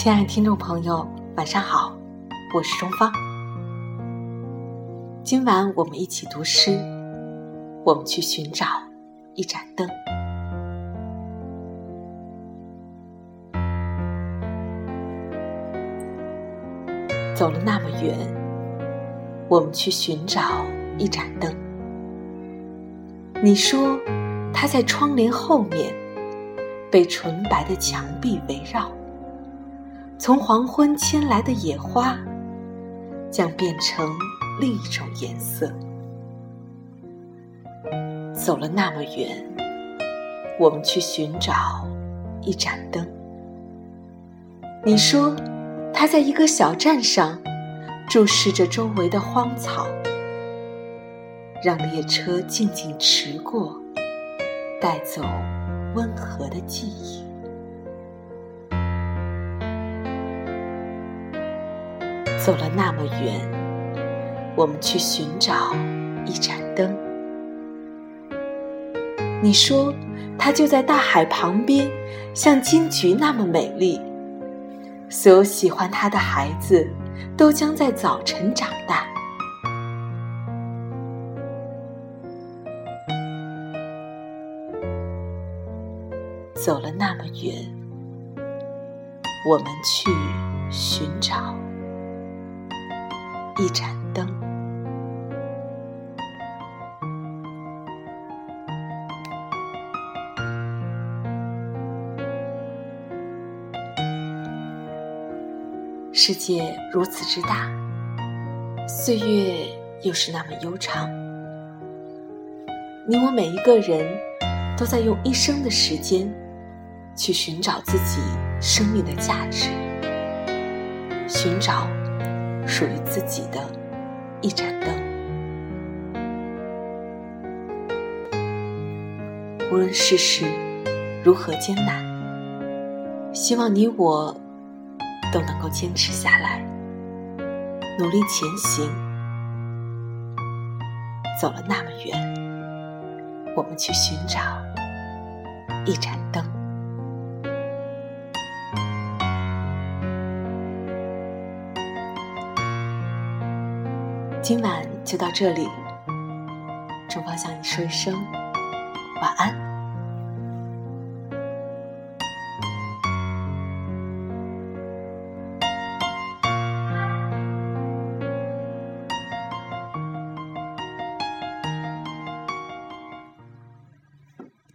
亲爱的听众朋友，晚上好，我是钟芳。今晚我们一起读诗，我们去寻找一盏灯。走了那么远，我们去寻找一盏灯。你说，它在窗帘后面，被纯白的墙壁围绕。从黄昏牵来的野花，将变成另一种颜色。走了那么远，我们去寻找一盏灯。你说，它在一个小站上，注视着周围的荒草，让列车静静驰过，带走温和的记忆。走了那么远，我们去寻找一盏灯。你说，它就在大海旁边，像金菊那么美丽。所有喜欢它的孩子，都将在早晨长大。走了那么远，我们去一盏灯。世界如此之大，岁月又是那么悠长。你我每一个人都在用一生的时间去寻找自己生命的价值，寻找。属于自己的一盏灯，无论世事如何艰难，希望你我都能够坚持下来，努力前行。走了那么远，我们去寻找一盏灯。今晚就到这里，春芳向你说一声晚安。